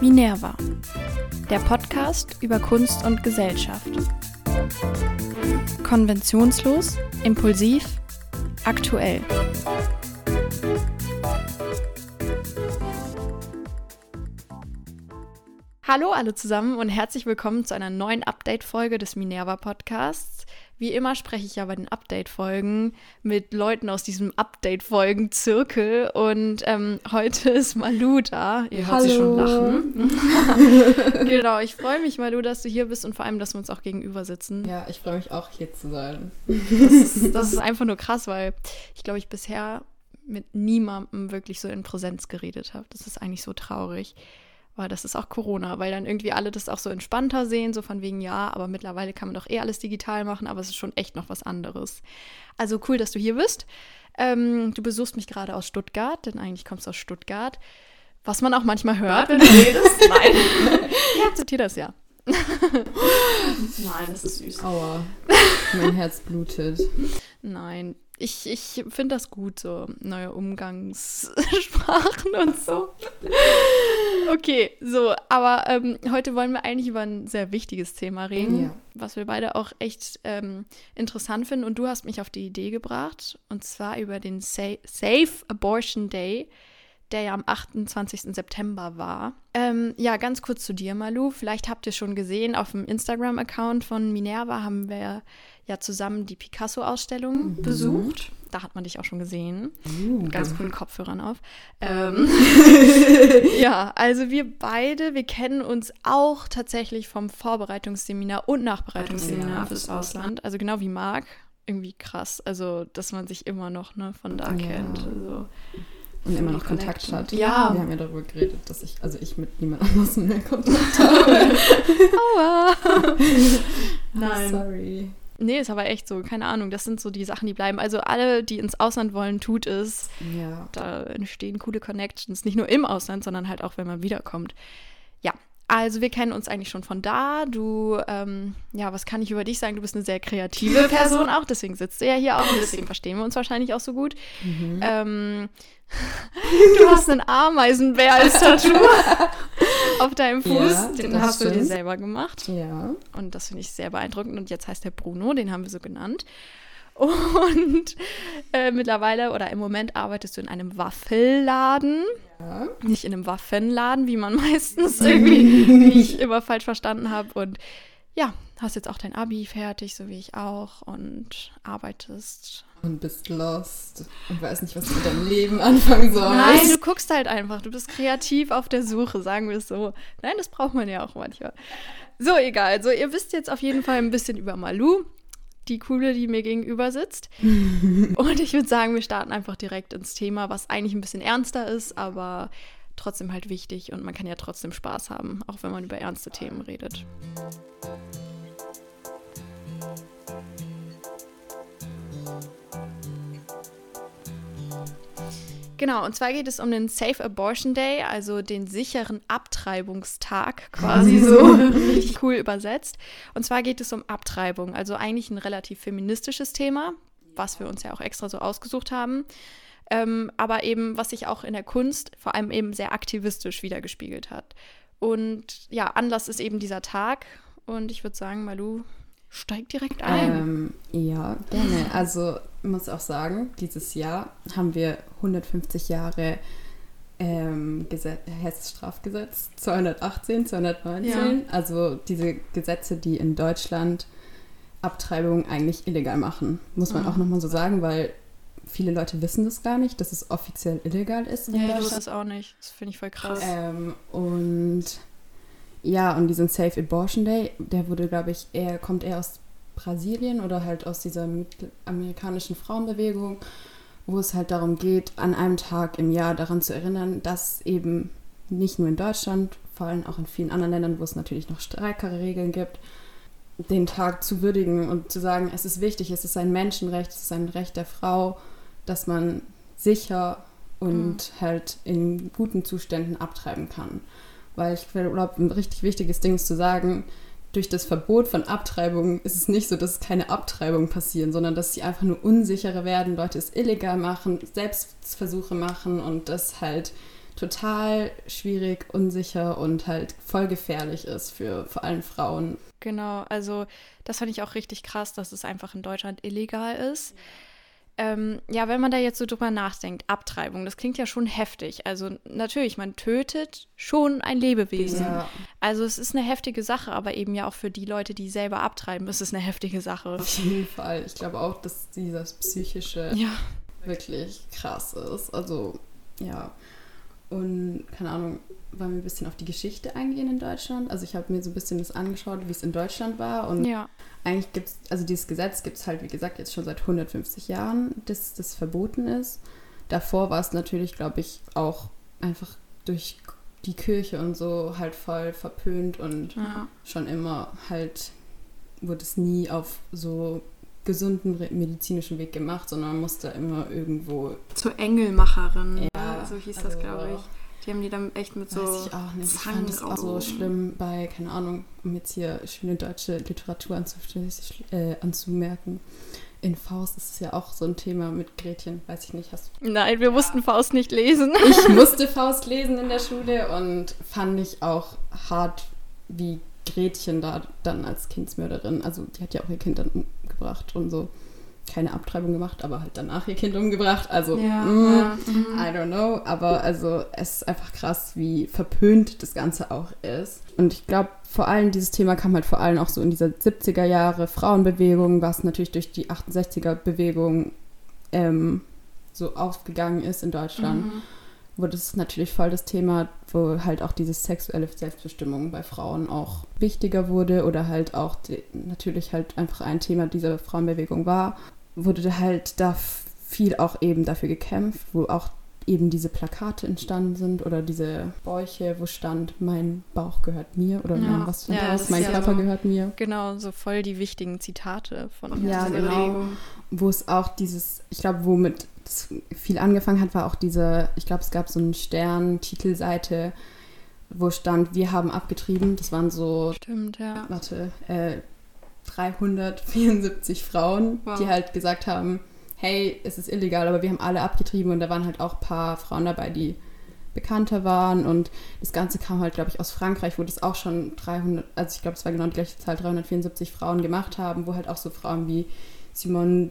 Minerva, der Podcast über Kunst und Gesellschaft. Konventionslos, impulsiv, aktuell. Hallo alle zusammen und herzlich willkommen zu einer neuen Update-Folge des Minerva Podcasts. Wie immer spreche ich ja bei den Update-Folgen mit Leuten aus diesem Update-Folgen-Zirkel und ähm, heute ist Malu da. Ihr hört Hallo. sie schon lachen. genau, ich freue mich, Malu, dass du hier bist und vor allem, dass wir uns auch gegenüber sitzen. Ja, ich freue mich auch hier zu sein. Das ist, das ist einfach nur krass, weil ich glaube, ich bisher mit niemandem wirklich so in Präsenz geredet habe. Das ist eigentlich so traurig. Aber das ist auch Corona, weil dann irgendwie alle das auch so entspannter sehen, so von wegen, ja, aber mittlerweile kann man doch eh alles digital machen, aber es ist schon echt noch was anderes. Also cool, dass du hier bist. Ähm, du besuchst mich gerade aus Stuttgart, denn eigentlich kommst du aus Stuttgart. Was man auch manchmal hört, wenn du redest. Nein. Ich akzeptiere das ja. Nein, das ist süß. Aua, mein Herz blutet. Nein, ich, ich finde das gut, so neue Umgangssprachen und so. Okay, so, aber ähm, heute wollen wir eigentlich über ein sehr wichtiges Thema reden, Ja. was wir beide auch echt ähm, interessant finden. Und du hast mich auf die Idee gebracht, und zwar über den Sa Safe Abortion Day, der ja am 28. September war. Ähm, ja, ganz kurz zu dir, Malu. Vielleicht habt ihr schon gesehen, auf dem Instagram-Account von Minerva haben wir ja zusammen die Picasso-Ausstellung besucht. Da hat man dich auch schon gesehen. Uh, Mit ganz coolen Kopfhörern auf. Ähm, ja, also wir beide, wir kennen uns auch tatsächlich vom Vorbereitungsseminar und Nachbereitungsseminar fürs Ausland. Also genau wie Marc. Irgendwie krass. Also, dass man sich immer noch ne, von da Ja. kennt. Also, Und immer noch Kontakt Connection. hat. Ja. Wir haben ja darüber geredet, dass ich, also ich mit niemand anderem mehr Kontakt habe. Aua! Nein. Sorry. Nee, ist aber echt so. Keine Ahnung. Das sind so die Sachen, die bleiben. Also, alle, die ins Ausland wollen, tut es. Ja. Da entstehen coole Connections, nicht nur im Ausland, sondern halt auch, wenn man wiederkommt. Also wir kennen uns eigentlich schon von da. Du, ähm, ja, was kann ich über dich sagen? Du bist eine sehr kreative Person auch, deswegen sitzt du ja hier auch und deswegen verstehen wir uns wahrscheinlich auch so gut. Mhm. Ähm, du hast einen Ameisenbär als Tattoo auf deinem Fuß. Ja, den hast du dir stimmt. selber gemacht. Ja. Und das finde ich sehr beeindruckend. Und jetzt heißt der Bruno, den haben wir so genannt. Und äh, mittlerweile oder im Moment arbeitest du in einem Waffelladen. Ja. Nicht in einem Waffenladen, wie man meistens irgendwie, wie ich immer falsch verstanden habe. Und ja, hast jetzt auch dein Abi fertig, so wie ich auch. Und arbeitest. Und bist lost und weiß nicht, was du mit deinem Leben anfangen sollst. Nein, du guckst halt einfach. Du bist kreativ auf der Suche, sagen wir es so. Nein, das braucht man ja auch manchmal. So, egal. Also, ihr wisst jetzt auf jeden Fall ein bisschen über Malu, die coole, die mir gegenüber sitzt. Und ich würde sagen, wir starten einfach direkt ins Thema, was eigentlich ein bisschen ernster ist, aber trotzdem halt wichtig. Und man kann ja trotzdem Spaß haben, auch wenn man über ernste Themen redet. Genau, und zwar geht es um den Safe Abortion Day, also den sicheren Abtreibungstag, quasi so richtig cool übersetzt. Und zwar geht es um Abtreibung, also eigentlich ein relativ feministisches Thema, was wir uns ja auch extra so ausgesucht haben. Ähm, aber eben, was sich auch in der Kunst vor allem eben sehr aktivistisch wiedergespiegelt hat. Und ja, Anlass ist eben dieser Tag. Und ich würde sagen, Malu, steig direkt ein. Ähm, ja, gerne. Also muss auch sagen, dieses Jahr haben wir 150 Jahre ähm, Hessisches Strafgesetz 218, 219. Also diese Gesetze, die in Deutschland Abtreibung eigentlich illegal machen. Muss man Mhm. auch nochmal so sagen, weil viele Leute wissen das gar nicht, dass es offiziell illegal ist. ja, ich wusste das auch nicht. Das finde ich voll krass. Ähm, und ja, und diesen Safe Abortion Day, der wurde, glaube ich, eher, kommt eher aus Brasilien oder halt aus dieser mittelamerikanischen Frauenbewegung, wo es halt darum geht, an einem Tag im Jahr daran zu erinnern, dass eben nicht nur in Deutschland, vor allem auch in vielen anderen Ländern, wo es natürlich noch stärkere Regeln gibt, den Tag zu würdigen und zu sagen, es ist wichtig, es ist ein Menschenrecht, es ist ein Recht der Frau, dass man sicher und halt in guten Zuständen abtreiben kann. Weil ich glaube, ein richtig wichtiges Ding ist zu sagen, durch das Verbot von Abtreibungen ist es nicht so, dass keine Abtreibungen passieren, sondern dass sie einfach nur unsicherer werden, Leute es illegal machen, Selbstversuche machen und das halt total schwierig, unsicher und halt voll gefährlich ist für vor allem Frauen. Genau, also das fand ich auch richtig krass, dass es einfach in Deutschland illegal ist. Ähm, ja, wenn man da jetzt so drüber nachdenkt, Abtreibung, das klingt ja schon heftig. Also natürlich, man tötet schon ein Lebewesen. Ja. Also es ist eine heftige Sache, aber eben ja auch für die Leute, die selber abtreiben, ist es eine heftige Sache. Auf jeden Fall. Ich glaube auch, dass dieses psychische ja. wirklich krass ist. Also ja. Und keine Ahnung, wollen wir ein bisschen auf die Geschichte eingehen in Deutschland? Also ich habe mir so ein bisschen das angeschaut, wie es in Deutschland war. Und ja. eigentlich gibt es, also dieses Gesetz gibt es halt, wie gesagt, jetzt schon seit 150 Jahren, dass das verboten ist. Davor war es natürlich, glaube ich, auch einfach durch die Kirche und so halt voll verpönt und ja. schon immer halt wurde es nie auf so gesunden medizinischen Weg gemacht, sondern man musste immer irgendwo. Zur Engelmacherin, ja, so hieß also, das, glaube ich. Die haben die dann echt mit so. Weiß ich auch nicht. Ich fand das auch so schlimm bei, keine Ahnung, um jetzt hier schöne deutsche Literatur äh, anzumerken. In Faust ist es ja auch so ein Thema mit Gretchen, weiß ich nicht. Hast Nein, wir mussten Faust nicht lesen. Ich musste Faust lesen in der Schule und fand ich auch hart, wie Gretchen da dann als Kindsmörderin, also die hat ja auch ihr Kind dann umgebracht und so. Keine Abtreibung gemacht, aber halt danach ihr Kind umgebracht. Also, ja, mm, ja. Mhm. I don't know. Aber also, es ist einfach krass, wie verpönt das Ganze auch ist. Und ich glaube, vor allem dieses Thema kam halt vor allem auch so in dieser 70er Jahre Frauenbewegung, was natürlich durch die 68er Bewegung ähm, so aufgegangen ist in Deutschland. Mhm wurde es natürlich voll das Thema, wo halt auch diese sexuelle Selbstbestimmung bei Frauen auch wichtiger wurde oder halt auch die, natürlich halt einfach ein Thema dieser Frauenbewegung war, wurde halt da viel auch eben dafür gekämpft, wo auch eben diese Plakate entstanden sind oder diese Bäuche, wo stand, mein Bauch gehört mir oder ja. was stand ja, das? Mein ja Körper so, gehört mir. Genau, so voll die wichtigen Zitate von ja, genau. Bewegung. Wo es auch dieses, ich glaube, womit das viel angefangen hat, war auch diese, ich glaube, es gab so einen Stern-Titelseite, wo stand, wir haben abgetrieben. Das waren so, Stimmt, ja. warte, äh, 374 Frauen, wow. die halt gesagt haben, hey, es ist illegal, aber wir haben alle abgetrieben und da waren halt auch ein paar Frauen dabei, die bekannter waren und das Ganze kam halt, glaube ich, aus Frankreich, wo das auch schon 300, also ich glaube, es war genau die gleiche Zahl, 374 Frauen gemacht haben, wo halt auch so Frauen wie Simone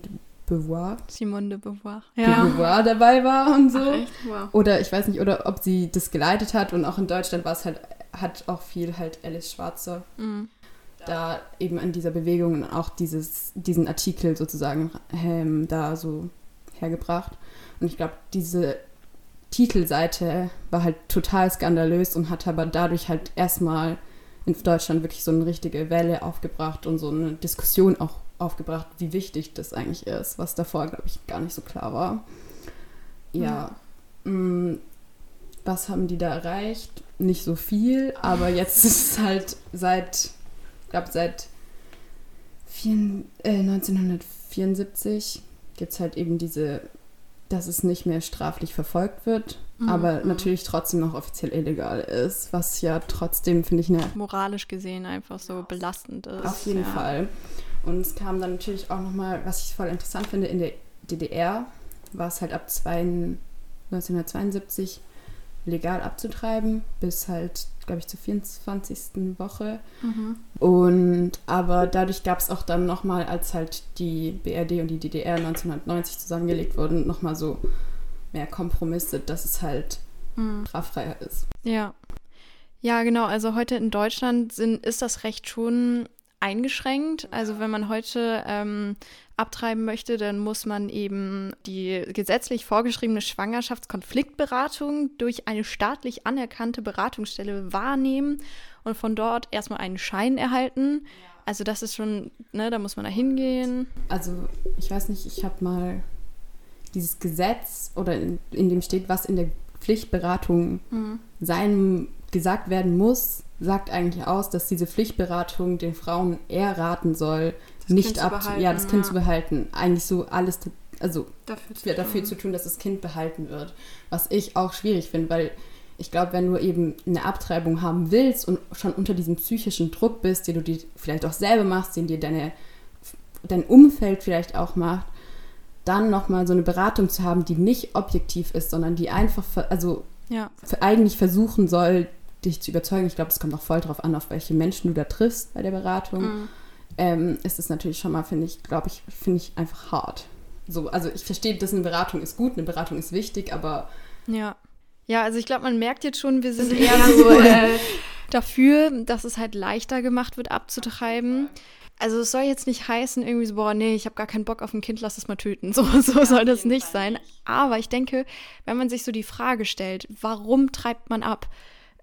Beauvoir. Simone de Beauvoir. Ja. De Beauvoir dabei war und so. Ach? Wow. Oder ich weiß nicht, oder ob sie das geleitet hat und auch in Deutschland war es halt, hat auch viel halt Alice Schwarzer. Mhm. Da eben in dieser Bewegung auch dieses, diesen Artikel sozusagen ähm, da so hergebracht. Und ich glaube, diese Titelseite war halt total skandalös und hat aber dadurch halt erstmal in Deutschland wirklich so eine richtige Welle aufgebracht und so eine Diskussion auch aufgebracht, wie wichtig das eigentlich ist, was davor, glaube ich, gar nicht so klar war. Ja. Mm, was haben die da erreicht? Nicht so viel, aber jetzt ist es halt seit, ich glaube, seit vier, äh, 1974 gibt es halt eben diese, dass es nicht mehr straflich verfolgt wird, mhm. aber natürlich trotzdem noch offiziell illegal ist, was ja trotzdem, finde ich, eine. Moralisch gesehen einfach so belastend ist. Auf jeden ja. Fall. Und es kam dann natürlich auch nochmal, was ich voll interessant finde, in der DDR war es halt ab zwei, 1972 legal abzutreiben, bis halt, glaube ich, zur 24. Woche. Mhm. Und aber dadurch gab es auch dann nochmal, als halt die BRD und die DDR 1990 zusammengelegt wurden, nochmal so mehr Kompromisse, dass es halt mhm. straffreier ist. Ja. Ja, genau. Also heute in Deutschland sind, ist das Recht schon eingeschränkt. Also wenn man heute ähm, abtreiben möchte, dann muss man eben die gesetzlich vorgeschriebene Schwangerschaftskonfliktberatung durch eine staatlich anerkannte Beratungsstelle wahrnehmen und von dort erstmal einen Schein erhalten. Also das ist schon, ne, da muss man da hingehen. Also ich weiß nicht, ich habe mal dieses Gesetz oder in, in, dem steht, was in der Pflichtberatung mhm. sein gesagt werden muss, sagt eigentlich aus, dass diese Pflichtberatung den Frauen eher raten soll, das nicht ab, ja, das Kind ja. zu behalten. Eigentlich so alles, also dafür, zu, dafür zu tun, dass das Kind behalten wird. Was ich auch schwierig finde, weil ich glaube, wenn du eben eine Abtreibung haben willst und schon unter diesem psychischen Druck bist, den du dir vielleicht auch selber machst, den dir deine, dein Umfeld vielleicht auch macht, dann nochmal so eine Beratung zu haben, die nicht objektiv ist, sondern die einfach, also ja. eigentlich versuchen soll, dich zu überzeugen. Ich glaube, es kommt auch voll drauf an, auf welche Menschen du da triffst bei der Beratung. Mhm. Ähm, ist es natürlich schon mal, finde ich, glaube ich, finde ich einfach hart. So, also ich verstehe, dass eine Beratung ist gut, eine Beratung ist wichtig, aber Ja. Ja, also ich glaube, man merkt jetzt schon, wir sind eher so äh, dafür, dass es halt leichter gemacht wird, abzutreiben. Also es soll jetzt nicht heißen, irgendwie so, boah, nee, ich habe gar keinen Bock auf ein Kind, lass es mal töten. So, so soll das nicht sein. Aber ich denke, wenn man sich so die Frage stellt, warum treibt man ab?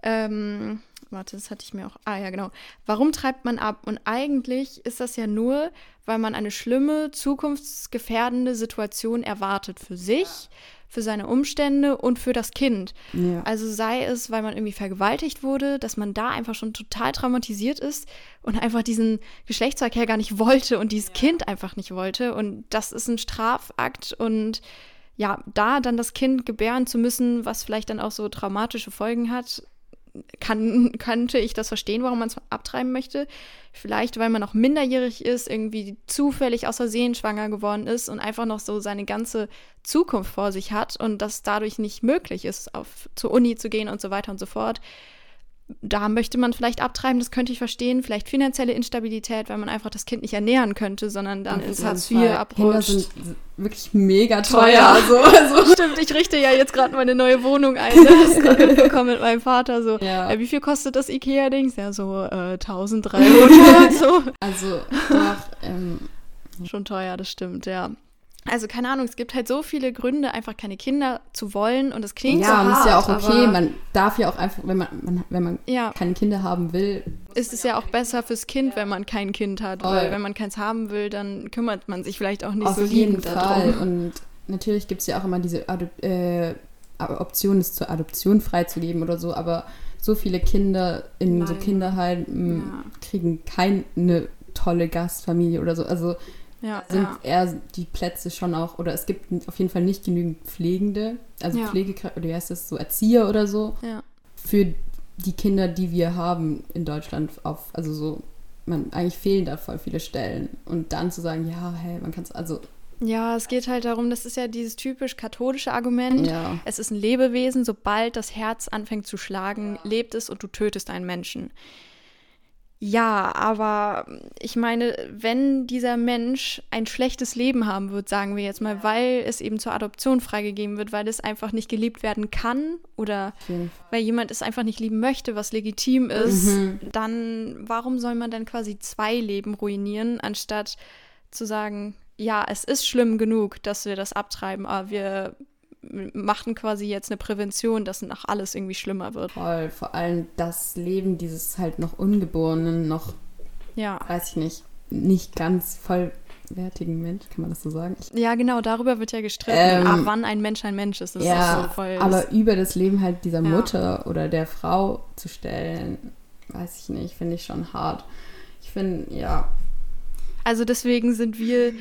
Ähm, warte, das hatte ich mir auch. Ah ja, genau. Warum treibt man ab? Und eigentlich ist das ja nur, weil man eine schlimme, zukunftsgefährdende Situation erwartet für sich, für seine Umstände und für das Kind. ja. Also sei es, weil man irgendwie vergewaltigt wurde, dass man da einfach schon total traumatisiert ist und einfach diesen Geschlechtsverkehr gar nicht wollte und dieses Kind einfach nicht wollte. Und das ist ein Strafakt und ja, da dann das Kind gebären zu müssen, was vielleicht dann auch so traumatische Folgen hat, kann, könnte ich das verstehen, warum man es abtreiben möchte. Vielleicht, weil man noch minderjährig ist, irgendwie zufällig aus Versehen schwanger geworden ist und einfach noch so seine ganze Zukunft vor sich hat und das dadurch nicht möglich ist, auf, zur Uni zu gehen und so weiter und so fort. Da möchte man vielleicht abtreiben, das könnte ich verstehen. Vielleicht finanzielle Instabilität, weil man einfach das Kind nicht ernähren könnte, sondern dann ins Hartz. IV Kinder abrutscht. sind wirklich mega Teuer. teuer. Also, also. Stimmt, ich richte ja jetzt gerade meine neue Wohnung ein. Ne? Das gerade mitbekommen mit meinem Vater. So, Ja. äh, wie viel kostet das Ikea-Dings? Ja, so äh, 1300. so. Also, doch, ähm, Schon teuer, das stimmt, ja. Also keine Ahnung, es gibt halt so viele Gründe, einfach keine Kinder zu wollen und das klingt ja, so und hart, ist ja auch okay. Man darf ja auch einfach, wenn man, man wenn man ja, keine Kinder haben will, ist es ja auch besser fürs Kind, wenn man kein Kind hat, Voll. weil wenn man keins haben will, dann kümmert man sich vielleicht auch nicht auf so jeden Fall. darum. Und natürlich gibt es ja auch immer diese Adop äh, Option, es zur Adoption freizugeben oder so, aber so viele Kinder in so Nein. Kinderheim Ja. kriegen keine tolle Gastfamilie oder so. Also Ja, sind ja. eher die Plätze schon auch, oder es gibt auf jeden Fall nicht genügend Pflegende, also Ja. Pflegekräfte, oder wie heißt das, so Erzieher oder so, ja. für die Kinder, die wir haben in Deutschland auf, also so, man, eigentlich fehlen da voll viele Stellen. Und dann zu sagen, ja, hey, man kann es, also, Ja, es geht halt darum, das ist ja dieses typisch katholische Argument. ja. Es ist ein Lebewesen, sobald das Herz anfängt zu schlagen, lebt es und du tötest einen Menschen. Ja, aber ich meine, wenn dieser Mensch ein schlechtes Leben haben wird, sagen wir jetzt mal, weil es eben zur Adoption freigegeben wird, weil es einfach nicht geliebt werden kann oder weil jemand es einfach nicht lieben möchte, was legitim ist, Mhm. dann warum soll man dann quasi zwei Leben ruinieren, anstatt zu sagen, ja, es ist schlimm genug, dass wir das abtreiben, aber wir machen quasi jetzt eine Prävention, dass nach alles irgendwie schlimmer wird. Voll, vor allem das Leben dieses halt noch Ungeborenen, noch, Ja. weiß ich nicht, nicht ganz vollwertigen Mensch, kann man das so sagen? Ich, Ja, genau, darüber wird ja gestritten, Ähm, ab wann ein Mensch ein Mensch ist. Das ist ja, auch so voll. aber über das Leben halt dieser Ja. Mutter oder der Frau zu stellen, weiß ich nicht, finde ich schon hart. Ich finde, ja, also deswegen sind wir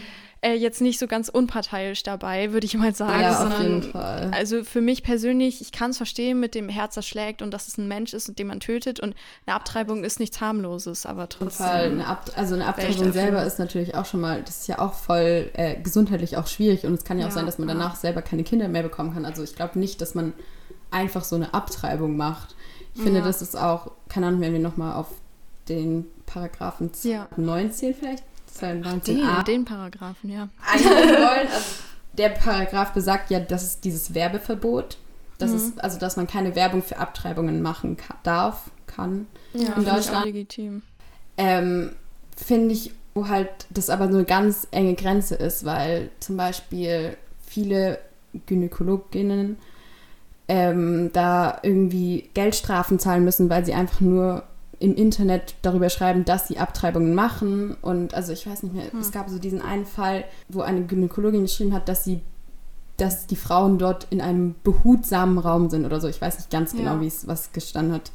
äh, jetzt nicht so ganz unparteiisch dabei, würde ich mal sagen. ja, auf sondern jeden Fall. Also für mich persönlich, ich kann es verstehen mit dem Herz, das schlägt und dass es ein Mensch ist, den man tötet und eine Abtreibung ist nichts harmloses, aber Auf jeden Fall. trotzdem. Eine Ab also eine Abtreibung selber ist natürlich auch schon mal, das ist ja auch voll äh, gesundheitlich auch schwierig und es kann ja auch Ja, sein, dass man danach selber keine Kinder mehr bekommen kann. Also ich glaube nicht, dass man einfach so eine Abtreibung macht. Ich finde, Ja. das ist auch, keine Ahnung, wenn wir nochmal auf den Paragraphen Ja. 19 vielleicht, Den, 19a den Paragraphen, ja. eingehen wollen. Also der Paragraph besagt ja, dass es dieses Werbeverbot, dass Mhm. es, also dass man keine Werbung für Abtreibungen machen ka darf, kann. Ja, In finde ich Deutschland- legitim. Ähm, finde ich, wo halt das aber so eine ganz enge Grenze ist, weil zum Beispiel viele Gynäkologinnen ähm, da irgendwie Geldstrafen zahlen müssen, weil sie einfach nur im Internet darüber schreiben, dass sie Abtreibungen machen. Und also ich weiß nicht mehr, Hm. es gab so diesen einen Fall, wo eine Gynäkologin geschrieben hat, dass sie dass die Frauen dort in einem behutsamen Raum sind oder so. Ich weiß nicht ganz genau, Ja. wie es was gestanden hat.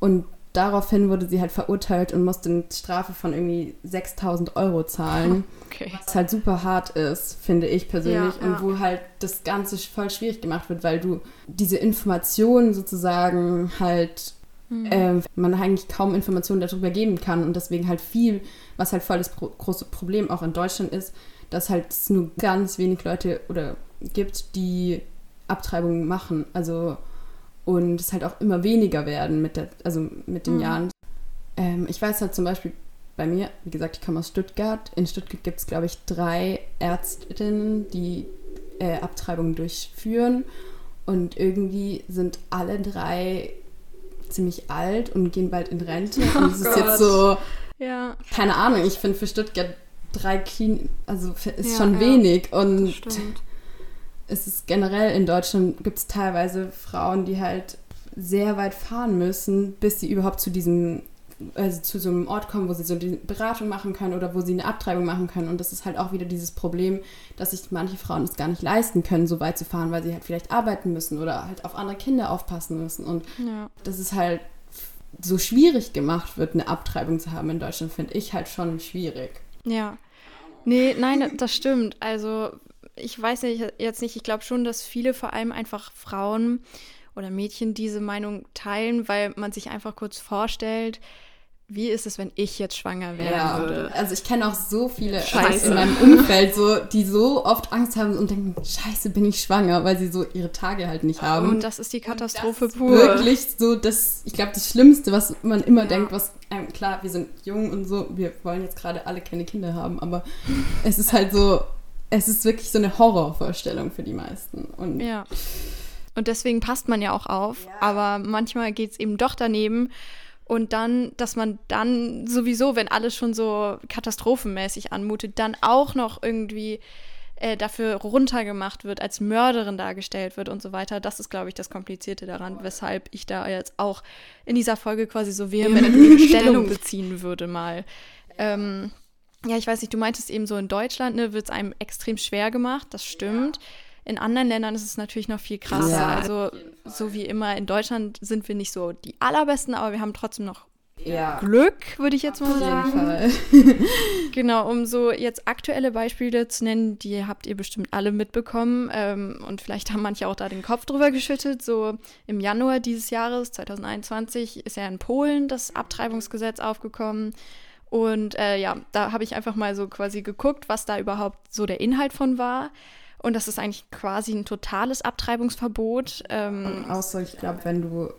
Und daraufhin wurde sie halt verurteilt und musste eine Strafe von irgendwie 6000 Euro zahlen. Okay. Was halt super hart ist, finde ich persönlich. Ja, und ja. wo halt das Ganze voll schwierig gemacht wird, weil du diese Informationen sozusagen halt, Mhm. äh, man eigentlich kaum Informationen darüber geben kann. Und deswegen halt viel, was halt voll das pro große Problem auch in Deutschland ist, dass halt es nur ganz wenig Leute oder gibt, die Abtreibungen machen. Also und es halt auch immer weniger werden mit, der, also mit den Mhm. Jahren. Ähm, ich weiß halt zum Beispiel bei mir, wie gesagt, ich komme aus Stuttgart. In Stuttgart gibt es, glaube ich, drei Ärztinnen, die äh, Abtreibungen durchführen. Und irgendwie sind alle drei ziemlich alt und gehen bald in Rente. Und es ist jetzt so, Ja, keine Ahnung, ich finde für Stuttgart drei Kliniken, also ist Ja, schon ja. wenig. Und es ist generell in Deutschland gibt es teilweise Frauen, die halt sehr weit fahren müssen, bis sie überhaupt zu diesem, also zu so einem Ort kommen, wo sie so die Beratung machen können oder wo sie eine Abtreibung machen können. Und das ist halt auch wieder dieses Problem, dass sich manche Frauen es gar nicht leisten können, so weit zu fahren, weil sie halt vielleicht arbeiten müssen oder halt auf andere Kinder aufpassen müssen. Und Ja. dass es halt so schwierig gemacht wird, eine Abtreibung zu haben in Deutschland, finde ich halt schon schwierig. Ja. Nee, nein, das stimmt. Also, ich weiß nicht, jetzt nicht, ich glaube schon, dass viele, vor allem einfach Frauen oder Mädchen, diese Meinung teilen, weil man sich einfach kurz vorstellt, wie ist es, wenn ich jetzt schwanger werden würde? also ich kenne auch so viele Scheiße. in meinem Umfeld, so, die so oft Angst haben und denken, scheiße, bin ich schwanger, weil sie so ihre Tage halt nicht haben. Und das ist die Katastrophe das ist pur. Wirklich so, das, ich glaube, das Schlimmste, was man immer denkt, was, ähm, klar, wir sind jung und so, wir wollen jetzt gerade alle keine Kinder haben, aber es ist halt so, es ist wirklich so eine Horrorvorstellung für die meisten. Und Ja. Und deswegen passt man ja auch auf, aber manchmal geht es eben doch daneben. Und dann, dass man dann sowieso, wenn alles schon so katastrophenmäßig anmutet, dann auch noch irgendwie äh, dafür runtergemacht wird, als Mörderin dargestellt wird und so weiter. Das ist, glaube ich, das Komplizierte daran, weshalb ich da jetzt auch in dieser Folge quasi so vehement Stellung beziehen würde mal. Ähm, ja, ich weiß nicht, du meintest eben so in Deutschland, ne, wird es einem extrem schwer gemacht, das stimmt. In anderen Ländern ist es natürlich noch viel krasser. Ja, also, so wie immer, in Deutschland sind wir nicht so die allerbesten, aber wir haben trotzdem noch ja, Glück, würde ich jetzt mal auf jeden sagen. Fall. Genau, um so jetzt aktuelle Beispiele zu nennen, die habt ihr bestimmt alle mitbekommen ähm, und vielleicht haben manche auch da den Kopf drüber geschüttet. So im Januar dieses Jahres, 2021, ist ja in Polen das Abtreibungsgesetz aufgekommen. Und äh, ja, da habe ich einfach mal so quasi geguckt, was da überhaupt so der Inhalt von war. Und das ist eigentlich quasi ein totales Abtreibungsverbot. Ähm, Außer, ich glaube, wenn du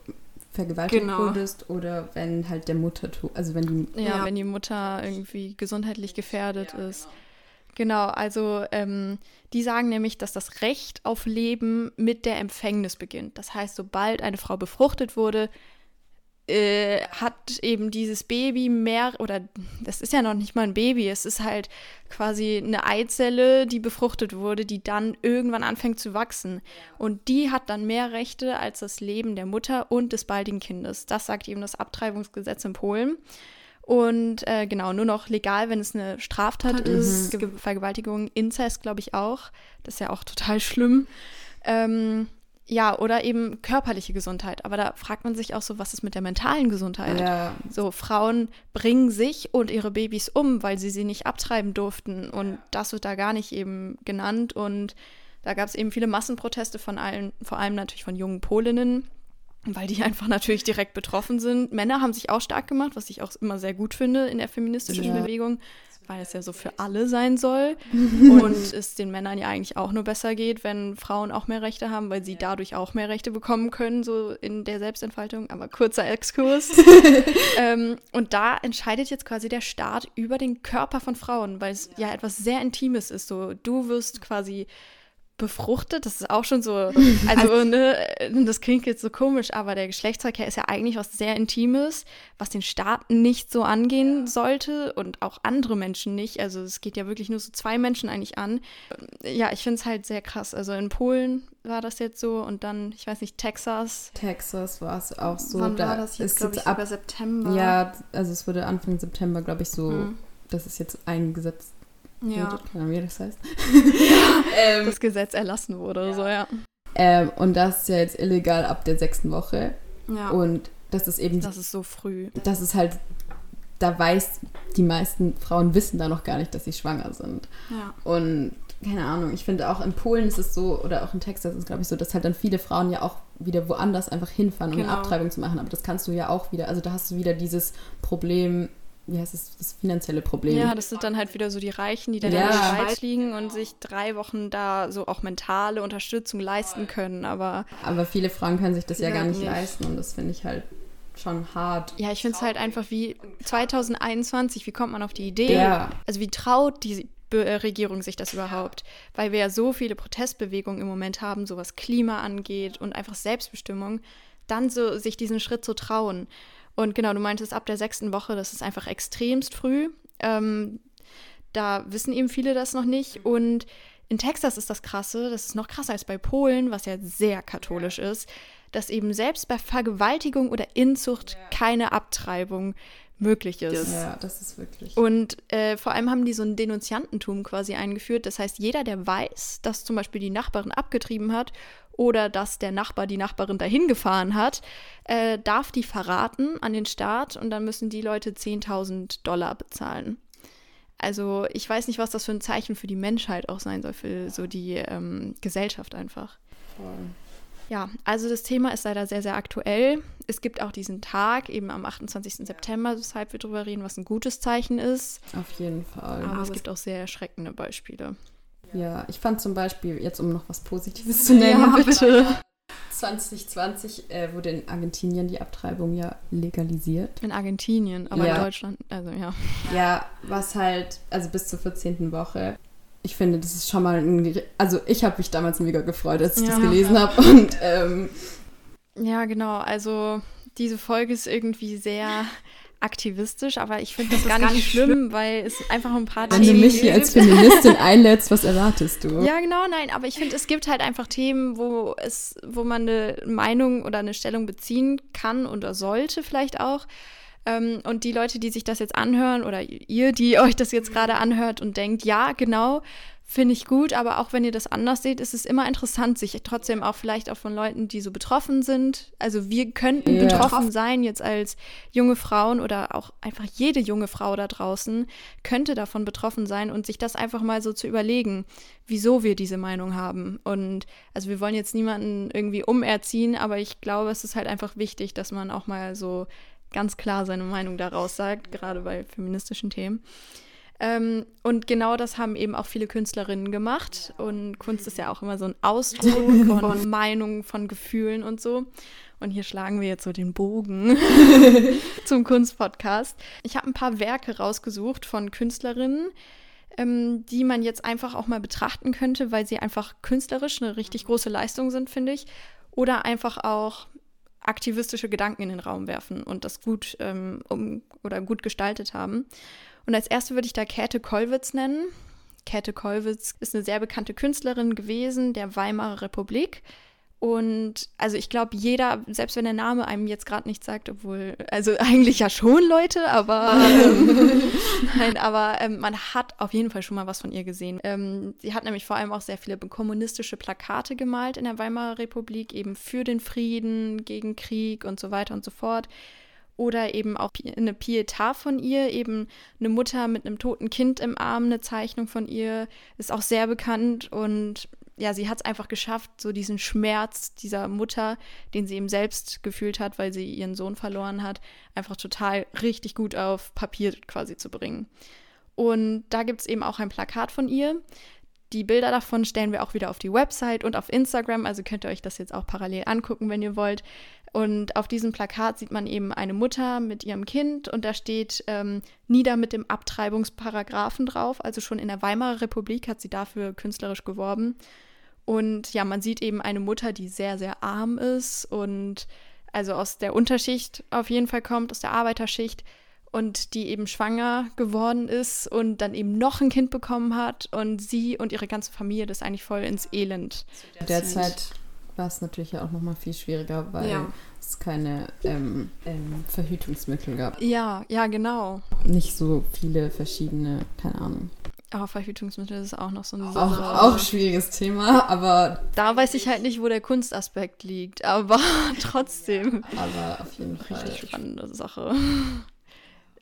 vergewaltigt Genau. wurdest oder wenn halt der Mutter, also wenn die Ja, wenn die Mutter irgendwie gesundheitlich gefährdet ist. Genau, also ähm, die sagen nämlich, dass das Recht auf Leben mit der Empfängnis beginnt. Das heißt, sobald eine Frau befruchtet wurde, äh, hat eben dieses Baby mehr, oder das ist ja noch nicht mal ein Baby, es ist halt quasi eine Eizelle, die befruchtet wurde, die dann irgendwann anfängt zu wachsen. Und die hat dann mehr Rechte als das Leben der Mutter und des baldigen Kindes. Das sagt eben das Abtreibungsgesetz in Polen. Und äh, genau, nur noch legal, wenn es eine Straftat ist. Ge Vergewaltigung, Inzest, glaube ich auch. Das ist ja auch total schlimm. Ähm, ja, oder eben körperliche Gesundheit. Aber da fragt man sich auch so, was ist mit der mentalen Gesundheit? ja, So, Frauen bringen sich und ihre Babys um, weil sie sie nicht abtreiben durften. Und das wird da gar nicht eben genannt. Und da gab es eben viele Massenproteste von allen, vor allem natürlich von jungen Polinnen, weil die einfach natürlich direkt betroffen sind. Männer haben sich auch stark gemacht, was ich auch immer sehr gut finde in der feministischen Ja. Bewegung, weil es ja so für alle sein soll. und es den Männern ja eigentlich auch nur besser geht, wenn Frauen auch mehr Rechte haben, weil sie dadurch auch mehr Rechte bekommen können, so in der Selbstentfaltung. Aber kurzer Exkurs. ähm, und da entscheidet jetzt quasi der Staat über den Körper von Frauen, weil es ja etwas sehr Intimes ist. So, du wirst quasi befruchtet, das ist auch schon so, also ne, das klingt jetzt so komisch, aber der Geschlechtsverkehr ist ja eigentlich was sehr Intimes, was den Staat nicht so angehen sollte und auch andere Menschen nicht. Also es geht ja wirklich nur so zwei Menschen eigentlich an. Ja, ich finde es halt sehr krass. Also in Polen war das jetzt so und dann, ich weiß nicht, Texas. Texas war es auch so. Wann da war das jetzt, glaube ich, ab, September? Ja, also es wurde Anfang September, glaube ich, so, Mhm. das ist jetzt eingesetzt. Ja. Keine wie das heißt. ähm, das Gesetz erlassen wurde, so ja. ähm, und das ist ja jetzt illegal ab der sechsten Woche. Ja, Und das ist eben, das ist so früh. das ist halt, da weiß, die meisten Frauen wissen da noch gar nicht, dass sie schwanger sind. Ja. Und keine Ahnung, ich finde auch in Polen ist es so, oder auch in Texas ist es, glaube ich, so, dass halt dann viele Frauen ja auch wieder woanders einfach hinfahren, um eine Genau. Abtreibung zu machen. Aber das kannst du ja auch wieder, also da hast du wieder dieses Problem wie heißt es, das finanzielle Problem. Ja, das sind dann halt wieder so die Reichen, die dann ja. in der Schweiz liegen und sich drei Wochen da so auch mentale Unterstützung leisten können. Aber, aber viele Frauen können sich das ja, ja gar nicht, nicht leisten und das finde ich halt schon hart. Ja, ich finde es halt einfach wie 2021, wie kommt man auf die Idee? Ja. Also wie traut die äh, Regierung sich das überhaupt? Weil wir ja so viele Protestbewegungen im Moment haben, so was Klima angeht und einfach Selbstbestimmung, dann so sich diesen Schritt zu trauen. Und genau, du meintest ab der sechsten Woche, das ist einfach extremst früh. Ähm, da wissen eben viele das noch nicht. Und in Texas ist das krasse, das ist noch krasser als bei Polen, was ja sehr katholisch ist, dass eben selbst bei Vergewaltigung oder Inzucht keine Abtreibung möglich ist. Ja, das ist wirklich. Und äh, vor allem haben die so ein Denunziantentum quasi eingeführt. Das heißt, jeder, der weiß, dass zum Beispiel die Nachbarin abgetrieben hat oder dass der Nachbar die Nachbarin dahin gefahren hat, äh, darf die verraten an den Staat und dann müssen die Leute 10.000 Dollar bezahlen. Also ich weiß nicht, was das für ein Zeichen für die Menschheit auch sein soll, für so die ähm, Gesellschaft einfach. Voll. Ja, also das Thema ist leider sehr, sehr aktuell. Es gibt auch diesen Tag, eben am 28. September, weshalb wir darüber reden, was ein gutes Zeichen ist. Auf jeden Fall. Aber, Aber es gibt auch sehr erschreckende Beispiele. Ja, ich fand zum Beispiel, jetzt um noch was Positives zu nennen, ja, bitte. 2020 äh, wurde in Argentinien die Abtreibung ja legalisiert. In Argentinien, aber ja. in Deutschland, also ja. Ja, was halt, also bis zur 14. Woche ich finde, das ist schon mal ein. Also, ich habe mich damals mega gefreut, als ich ja. das gelesen habe. Und. Ähm, ja, genau. Also, diese Folge ist irgendwie sehr aktivistisch, aber ich finde das, das, gar, nicht, nicht schlimm, schlimm, weil es einfach ein paar Wenn Themen Wenn du mich hier als Feministin einlädst, was erwartest du? Ja, genau, nein, aber ich finde, es gibt halt einfach Themen, wo es, wo man eine Meinung oder eine Stellung beziehen kann oder sollte vielleicht auch. Ähm, und die Leute, die sich das jetzt anhören oder ihr, die euch das jetzt gerade anhört und denkt, ja, genau, finde ich gut, aber auch wenn ihr das anders seht, ist es immer interessant, sich trotzdem auch vielleicht auch von Leuten, die so betroffen sind. Also wir könnten yeah. betroffen sein jetzt als junge Frauen oder auch einfach jede junge Frau da draußen könnte davon betroffen sein und sich das einfach mal so zu überlegen, wieso wir diese Meinung haben. Und also wir wollen jetzt niemanden irgendwie umerziehen, aber ich glaube, es ist halt einfach wichtig, dass man auch mal so ganz klar seine Meinung daraus sagt, gerade bei feministischen Themen. Ähm, und genau das haben eben auch viele Künstlerinnen gemacht. Und Kunst ist ja auch immer so ein Ausdruck von Meinungen, von Gefühlen und so. Und hier schlagen wir jetzt so den Bogen zum Kunstpodcast. Ich habe ein paar Werke rausgesucht von Künstlerinnen, ähm, die man jetzt einfach auch mal betrachten könnte, weil sie einfach künstlerisch eine richtig große Leistung sind, finde ich. Oder einfach auch aktivistische Gedanken in den Raum werfen und das gut ähm, um, oder gut gestaltet haben. Und als erste würde ich da Käthe Kollwitz nennen. Käthe Kollwitz ist eine sehr bekannte Künstlerin gewesen der Weimarer Republik und also ich glaube, jeder, selbst wenn der Name einem jetzt gerade nichts sagt, obwohl, also eigentlich ja schon Leute, aber ähm, nein, aber ähm, man hat auf jeden Fall schon mal was von ihr gesehen. Ähm, sie hat nämlich vor allem auch sehr viele kommunistische Plakate gemalt in der Weimarer Republik, eben für den Frieden, gegen Krieg und so weiter und so fort. Oder eben auch eine Pietà von ihr, eben eine Mutter mit einem toten Kind im Arm, eine Zeichnung von ihr, ist auch sehr bekannt und ja, sie hat es einfach geschafft, so diesen Schmerz dieser Mutter, den sie eben selbst gefühlt hat, weil sie ihren Sohn verloren hat, einfach total richtig gut auf Papier quasi zu bringen. Und da gibt es eben auch ein Plakat von ihr. Die Bilder davon stellen wir auch wieder auf die Website und auf Instagram, also könnt ihr euch das jetzt auch parallel angucken, wenn ihr wollt. Und auf diesem Plakat sieht man eben eine Mutter mit ihrem Kind und da steht ähm, nieder mit dem Abtreibungsparagraphen drauf. Also schon in der Weimarer Republik hat sie dafür künstlerisch geworben. Und ja, man sieht eben eine Mutter, die sehr, sehr arm ist und also aus der Unterschicht auf jeden Fall kommt, aus der Arbeiterschicht und die eben schwanger geworden ist und dann eben noch ein Kind bekommen hat und sie und ihre ganze Familie das eigentlich voll ins Elend. Zu der Zeit war es natürlich ja auch noch mal viel schwieriger, weil ja. es keine ähm, ähm, Verhütungsmittel gab. Ja, ja, genau. Nicht so viele verschiedene, keine Ahnung. Aber Verhütungsmittel ist auch noch so Sache. Auch, auch schwieriges Thema, aber. Da weiß ich halt nicht, wo der Kunstaspekt liegt, aber trotzdem. Aber auf jeden Fall. Richtig spannende Sache.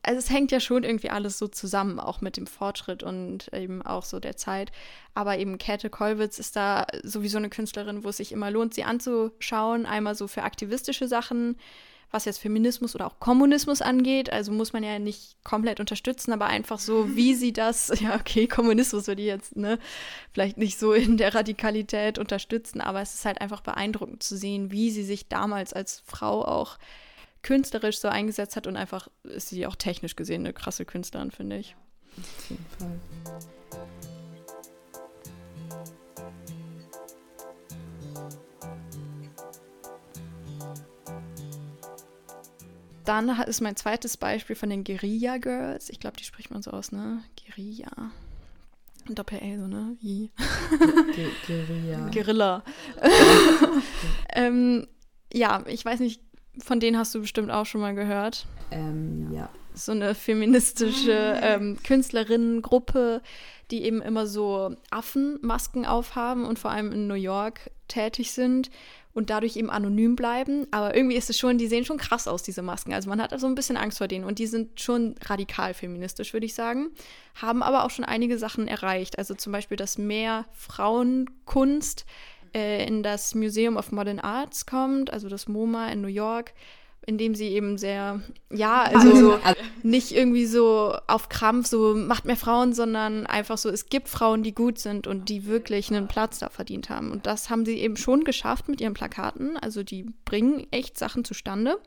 Also es hängt ja schon irgendwie alles so zusammen, auch mit dem Fortschritt und eben auch so der Zeit. Aber eben Käthe Kollwitz ist da sowieso eine Künstlerin, wo es sich immer lohnt, sie anzuschauen. Einmal so für aktivistische Sachen, was jetzt Feminismus oder auch Kommunismus angeht. Also muss man ja nicht komplett unterstützen, aber einfach so, wie sie das, ja, okay, Kommunismus würde ich jetzt, ne, vielleicht nicht so in der Radikalität unterstützen, aber es ist halt einfach beeindruckend zu sehen, wie sie sich damals als Frau auch künstlerisch so eingesetzt hat und einfach ist sie auch technisch gesehen eine krasse Künstlerin, finde ich. Auf jeden Fall. Dann ist mein zweites Beispiel von den Guerilla Girls. Ich glaube, die spricht man so aus, ne? Guerilla. Doppel-L, so, ne? I. Guerilla. Guerilla. ähm, ja, ich weiß nicht, von denen hast du bestimmt auch schon mal gehört. Ähm, ja. So eine feministische ähm, Künstlerinnengruppe, die eben immer so Affenmasken aufhaben und vor allem in New York tätig sind und dadurch eben anonym bleiben. Aber irgendwie ist es schon, die sehen schon krass aus, diese Masken. Also man hat so ein bisschen Angst vor denen und die sind schon radikal feministisch, würde ich sagen. Haben aber auch schon einige Sachen erreicht. Also zum Beispiel, dass mehr Frauenkunst äh, in das Museum of Modern Arts kommt, also das MoMA in New York indem sie eben sehr, ja, also, also, nicht irgendwie so auf Krampf, so macht mehr Frauen, sondern einfach so, es gibt Frauen, die gut sind und die wirklich einen Platz da verdient haben. Und das haben sie eben schon geschafft mit ihren Plakaten. Also die bringen echt Sachen zustande.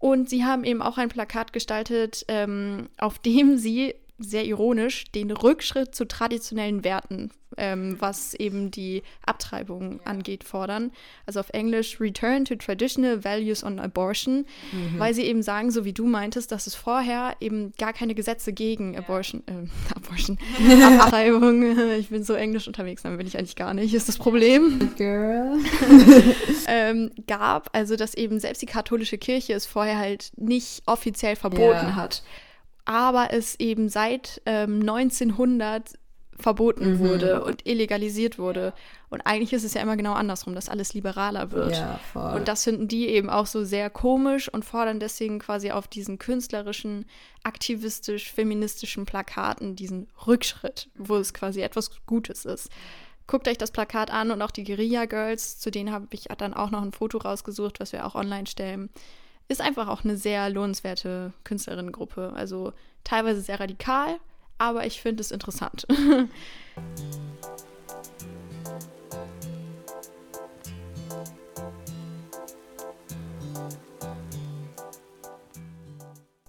Und sie haben eben auch ein Plakat gestaltet, ähm, auf dem sie sehr ironisch den Rückschritt zu traditionellen Werten, ähm, was eben die Abtreibung angeht, fordern. Also auf Englisch Return to Traditional Values on Abortion, mhm. weil sie eben sagen, so wie du meintest, dass es vorher eben gar keine Gesetze gegen ja. Abortion, äh, Abortion, Abtreibung, ich bin so englisch unterwegs, dann bin ich eigentlich gar nicht, ist das Problem. Girl. ähm, gab, also dass eben selbst die katholische Kirche es vorher halt nicht offiziell verboten ja. hat aber es eben seit ähm, 1900 verboten mhm. wurde und illegalisiert wurde. Und eigentlich ist es ja immer genau andersrum, dass alles liberaler wird. Ja, voll. Und das finden die eben auch so sehr komisch und fordern deswegen quasi auf diesen künstlerischen, aktivistisch-feministischen Plakaten diesen Rückschritt, wo es quasi etwas Gutes ist. Guckt euch das Plakat an und auch die Guerilla Girls, zu denen habe ich dann auch noch ein Foto rausgesucht, was wir auch online stellen ist einfach auch eine sehr lohnenswerte Künstlerinnengruppe. Also teilweise sehr radikal, aber ich finde es interessant.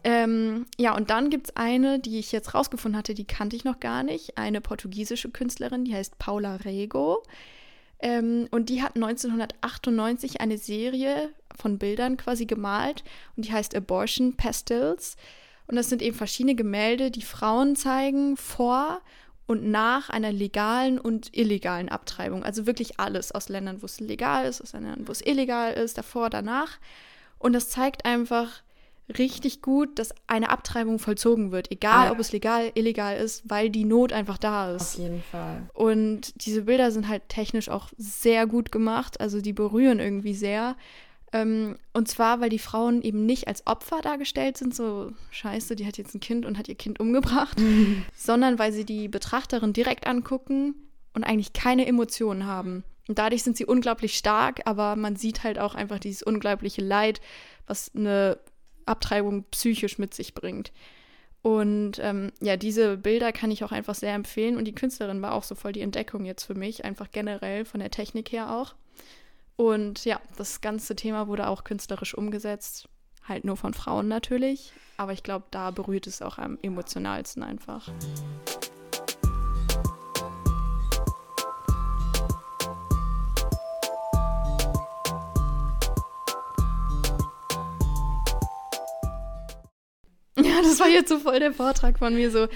Ähm, ja, und dann gibt es eine, die ich jetzt rausgefunden hatte, die kannte ich noch gar nicht. Eine portugiesische Künstlerin, die heißt Paula Rego. Ähm, und die hat 1998 eine Serie von Bildern quasi gemalt und die heißt Abortion Pastels. Und das sind eben verschiedene Gemälde, die Frauen zeigen vor und nach einer legalen und illegalen Abtreibung. Also wirklich alles aus Ländern, wo es legal ist, aus Ländern, wo es illegal ist, davor, danach. Und das zeigt einfach, richtig gut, dass eine Abtreibung vollzogen wird, egal ah, ob es legal, illegal ist, weil die Not einfach da ist. Auf jeden Fall. Und diese Bilder sind halt technisch auch sehr gut gemacht, also die berühren irgendwie sehr. Ähm, und zwar, weil die Frauen eben nicht als Opfer dargestellt sind, so scheiße, die hat jetzt ein Kind und hat ihr Kind umgebracht, mhm. sondern weil sie die Betrachterin direkt angucken und eigentlich keine Emotionen haben. Und dadurch sind sie unglaublich stark, aber man sieht halt auch einfach dieses unglaubliche Leid, was eine Abtreibung psychisch mit sich bringt. Und ähm, ja, diese Bilder kann ich auch einfach sehr empfehlen. Und die Künstlerin war auch so voll die Entdeckung jetzt für mich, einfach generell von der Technik her auch. Und ja, das ganze Thema wurde auch künstlerisch umgesetzt. Halt nur von Frauen natürlich. Aber ich glaube, da berührt es auch am emotionalsten einfach. Ja, das war jetzt so voll der Vortrag von mir so.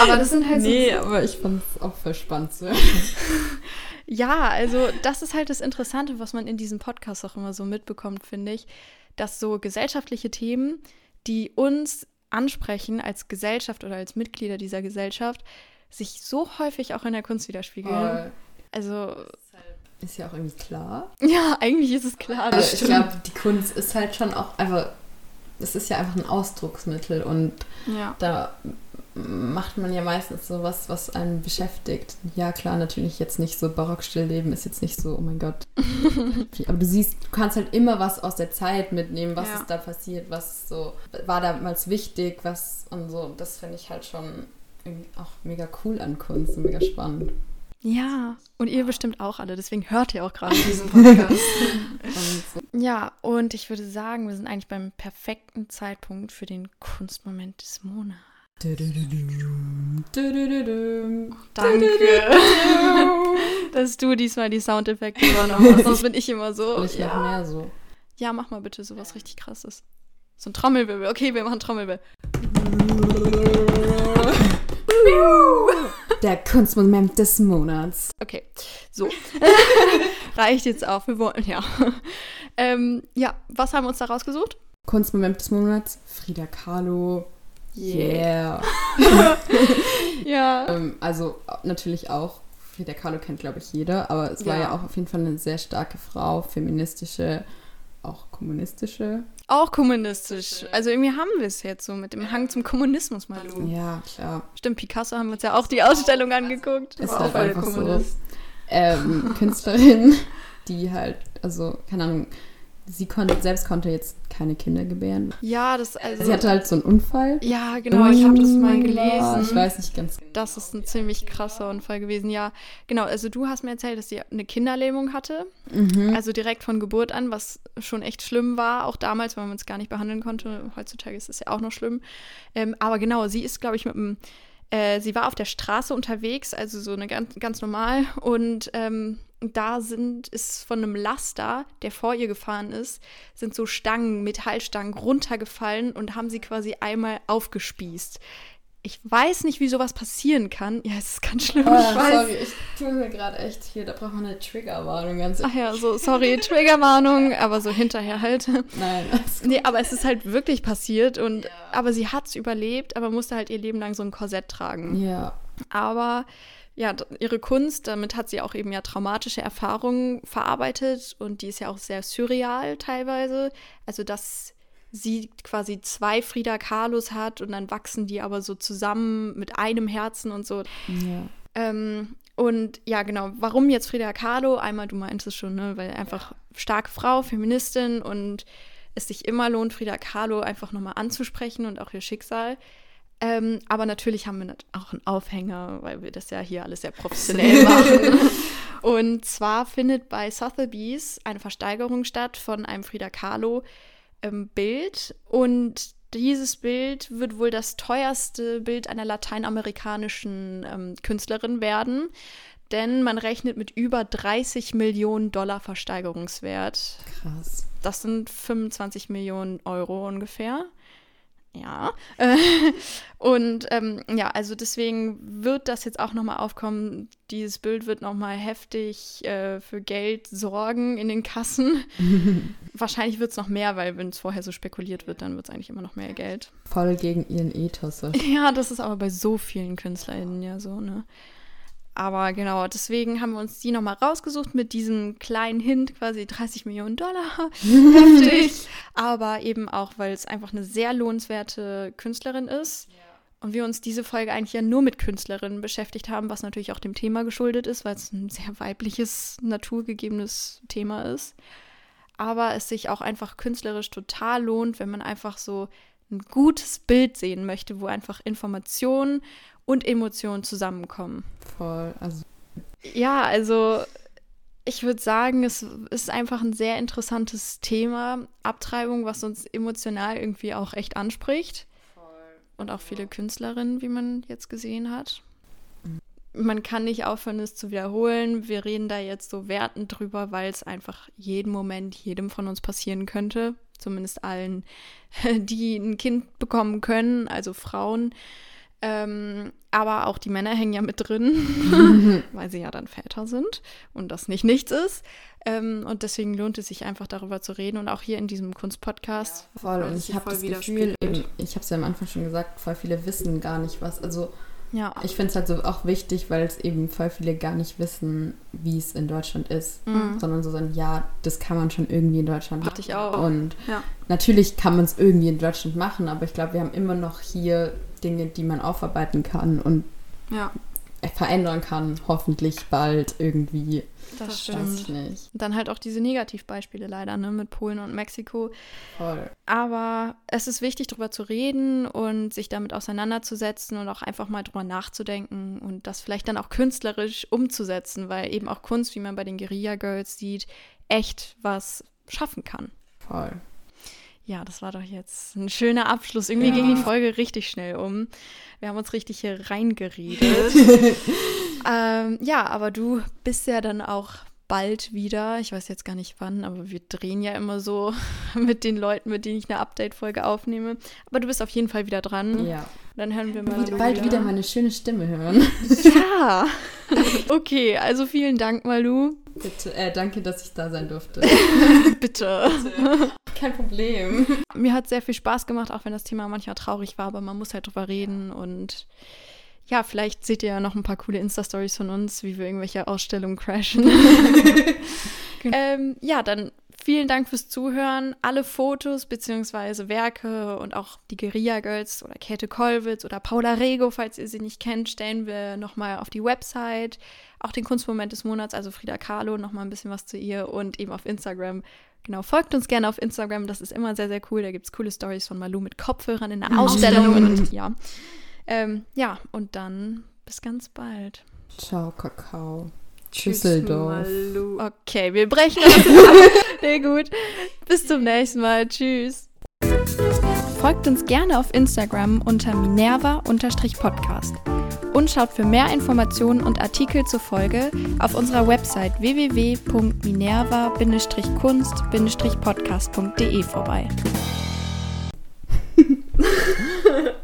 Aber das sind halt nee, so. Nee, aber ich fand es auch voll spannend zu Ja, also das ist halt das Interessante, was man in diesem Podcast auch immer so mitbekommt, finde ich, dass so gesellschaftliche Themen, die uns ansprechen als Gesellschaft oder als Mitglieder dieser Gesellschaft, sich so häufig auch in der Kunst widerspiegeln. Oh. Also ist ja auch irgendwie klar. Ja, eigentlich ist es klar. Also ich glaube, die Kunst ist halt schon auch einfach es ist ja einfach ein Ausdrucksmittel und ja. da macht man ja meistens so was, was einen beschäftigt. Ja, klar, natürlich jetzt nicht so Barockstillleben ist jetzt nicht so, oh mein Gott. Aber du siehst, du kannst halt immer was aus der Zeit mitnehmen, was Ja. ist da passiert, was so, war damals wichtig, was und so. Das finde ich halt schon auch mega cool an Kunst und mega spannend. Ja, und ihr bestimmt auch alle, deswegen hört ihr auch gerade diesen Podcast. Und so. ja, und ich würde sagen, wir sind eigentlich beim perfekten Zeitpunkt für den Kunstmoment des Monats. Danke, dass du diesmal die Soundeffekte übernommen hast. Sonst bin ich immer so. Und ich noch Ja. mehr so. ja, mach mal bitte sowas richtig krasses. So ein Trommelwirbel. Okay, wir machen Trommelwirbel. Der Kunstmoment des Monats. Okay, so. Reicht jetzt auch. Wir wollen, ja. Ähm, ja, was haben wir uns da rausgesucht? Kunstmoment des Monats, Frida Kahlo. Yeah. Ja. Ähm, also natürlich auch, Frida Kahlo kennt, glaube ich, jeder, aber es war Ja. ja auch auf jeden Fall eine sehr starke Frau, feministische, auch kommunistische. Auch kommunistisch. Also irgendwie haben wir es jetzt so mit dem Hang zum Kommunismus mal. Du. Ja, klar. Stimmt, Picasso haben wir uns ja auch die Ausstellung angeguckt. Ist halt einfach so. Kommunist. Ähm, Künstlerin, die halt, also, keine Ahnung, sie konnte, selbst konnte jetzt keine Kinder gebären. Ja, das also. Sie hatte halt so einen Unfall. ja, genau, ich habe das mal Ja, Ich gelesen. weiß nicht ganz genau. Das ist ein ziemlich krasser Unfall gewesen. Ja, genau. Also du hast mir erzählt, dass sie eine Kinderlähmung hatte. Mhm. Also direkt von Geburt an, was schon echt schlimm war, auch damals, weil man es gar nicht behandeln konnte. Heutzutage ist es ja auch noch schlimm. Ähm, aber genau, sie ist, glaube ich, mit einem, äh, sie war auf der Straße unterwegs, also so eine ganz, ganz normal. Und ähm, da sind, ist von einem Laster, der vor ihr gefahren ist, sind so Stangen, Metallstangen runtergefallen und haben sie quasi einmal aufgespießt. Ich weiß nicht, wie sowas passieren kann. Ja, es ist ganz schlimm. Oh, ich weiß. sorry, ich tue mir gerade echt hier, da braucht man eine Triggerwarnung. Ganz Ach ja, so, sorry, Triggerwarnung, aber so hinterher halt. Nein. Nee, aber es ist halt wirklich passiert und aber sie hat es überlebt, aber musste halt ihr Leben lang so ein Korsett tragen. Ja, Aber ja, ihre Kunst, damit hat sie auch eben ja traumatische Erfahrungen verarbeitet und die ist ja auch sehr surreal teilweise. Also, dass sie quasi zwei Frida Kahlos hat und dann wachsen die aber so zusammen mit einem Herzen und so. ja. Ähm, und ja, genau, warum jetzt Frida Kahlo? Einmal, du meintest es schon, ne, weil einfach starke Frau, Feministin und es sich immer lohnt, Frida Kahlo einfach nochmal anzusprechen und auch ihr Schicksal. Ähm, aber natürlich haben wir auch einen Aufhänger, weil wir das ja hier alles sehr professionell machen. und zwar findet bei Sotheby's eine Versteigerung statt von einem Frida Kahlo ähm, Bild und dieses Bild wird wohl das teuerste Bild einer lateinamerikanischen ähm, Künstlerin werden, denn man rechnet mit über 30 Millionen Dollar Versteigerungswert. Krass. Das sind 25 Millionen Euro ungefähr. Ja. Und ähm, ja, also deswegen wird das jetzt auch nochmal aufkommen. Dieses Bild wird nochmal heftig äh, für Geld sorgen in den Kassen. Wahrscheinlich wird es noch mehr, weil wenn es vorher so spekuliert wird, dann wird es eigentlich immer noch mehr Geld. Voll gegen ihren Ethos. Ja, das ist aber bei so vielen KünstlerInnen ja so, ne? Aber genau, deswegen haben wir uns die nochmal rausgesucht mit diesem kleinen Hint, quasi 30 Millionen Dollar. Heftig. Aber eben auch, weil es einfach eine sehr lohnenswerte Künstlerin ist. Und wir uns diese Folge eigentlich ja nur mit Künstlerinnen beschäftigt haben, was natürlich auch dem Thema geschuldet ist, weil es ein sehr weibliches, naturgegebenes Thema ist. Aber es sich auch einfach künstlerisch total lohnt, wenn man einfach so ein gutes Bild sehen möchte, wo einfach Informationen und Emotionen zusammenkommen. Voll. Also, Ja, also ich würde sagen, es ist einfach ein sehr interessantes Thema, Abtreibung, was uns emotional irgendwie auch echt anspricht. Und auch viele Künstlerinnen, wie man jetzt gesehen hat. Man kann nicht aufhören, es zu wiederholen. Wir reden da jetzt so wertend drüber, weil es einfach jeden Moment jedem von uns passieren könnte. Zumindest allen, die ein Kind bekommen können, also Frauen. Ähm, aber auch die Männer hängen ja mit drin, weil sie ja dann Väter sind und das nicht nichts ist. Ähm, und deswegen lohnt es sich einfach darüber zu reden und auch hier in diesem Kunstpodcast. voll. Weil Und ich habe voll das Gefühl, eben, ich habe es ja am Anfang schon gesagt, voll viele wissen gar nicht was. Also Ja, ich finde es halt so auch wichtig, weil es eben voll viele gar nicht wissen, wie es in Deutschland ist. Mhm. Sondern so sagen, ja, das kann man schon irgendwie in Deutschland hatte ich auch. Und Ja. natürlich kann man es irgendwie in Deutschland machen, aber ich glaube, wir haben immer noch hier Dinge, die man aufarbeiten kann und ja. verändern kann, hoffentlich bald irgendwie. Das, stimmt. ich nicht. Dann halt auch diese Negativbeispiele leider, ne, mit Polen und Mexiko. Voll. Aber es ist wichtig, darüber zu reden und sich damit auseinanderzusetzen und auch einfach mal drüber nachzudenken und das vielleicht dann auch künstlerisch umzusetzen, weil eben auch Kunst, wie man bei den Guerilla Girls sieht, echt was schaffen kann. Voll. Ja, das war doch jetzt ein schöner Abschluss. Irgendwie Ja. ging die Folge richtig schnell um. Wir haben uns richtig hier reingeredet. ähm, ja, aber du bist ja dann auch bald wieder. Ich weiß jetzt gar nicht wann, aber wir drehen ja immer so mit den Leuten, mit denen ich eine Update-Folge aufnehme. Aber du bist auf jeden Fall wieder dran. Ja. Dann hören wir mal. Wieder, bald wieder meine schöne Stimme hören. Ja. okay, also vielen Dank, Malu. Bitte, äh, danke, dass ich da sein durfte. Bitte. Kein Problem. Mir hat sehr viel Spaß gemacht, auch wenn das Thema manchmal traurig war, aber man muss halt drüber reden und ja, vielleicht seht ihr ja noch ein paar coole Insta-Stories von uns, wie wir irgendwelche Ausstellungen crashen. ähm, ja, dann vielen Dank fürs Zuhören. Alle Fotos bzw. Werke und auch die Guerilla Girls oder Käthe Kollwitz oder Paula Rego, falls ihr sie nicht kennt, stellen wir nochmal auf die Website. Auch den Kunstmoment des Monats, also Frida Kahlo, nochmal ein bisschen was zu ihr und eben auf Instagram. Genau, folgt uns gerne auf Instagram, das ist immer sehr, sehr cool. Da gibt es coole Stories von Malu mit Kopfhörern in der Ausstellung. Und, ja. Ähm, ja, und dann bis ganz bald. Ciao, Kakao. Düsseldorf. Malu. Okay, wir brechen das ab. Sehr gut. Bis zum nächsten Mal. Tschüss. Folgt uns gerne auf Instagram unter minerva-podcast und schaut für mehr Informationen und Artikel zur Folge auf unserer Website www.minerva-kunst-podcast.de vorbei.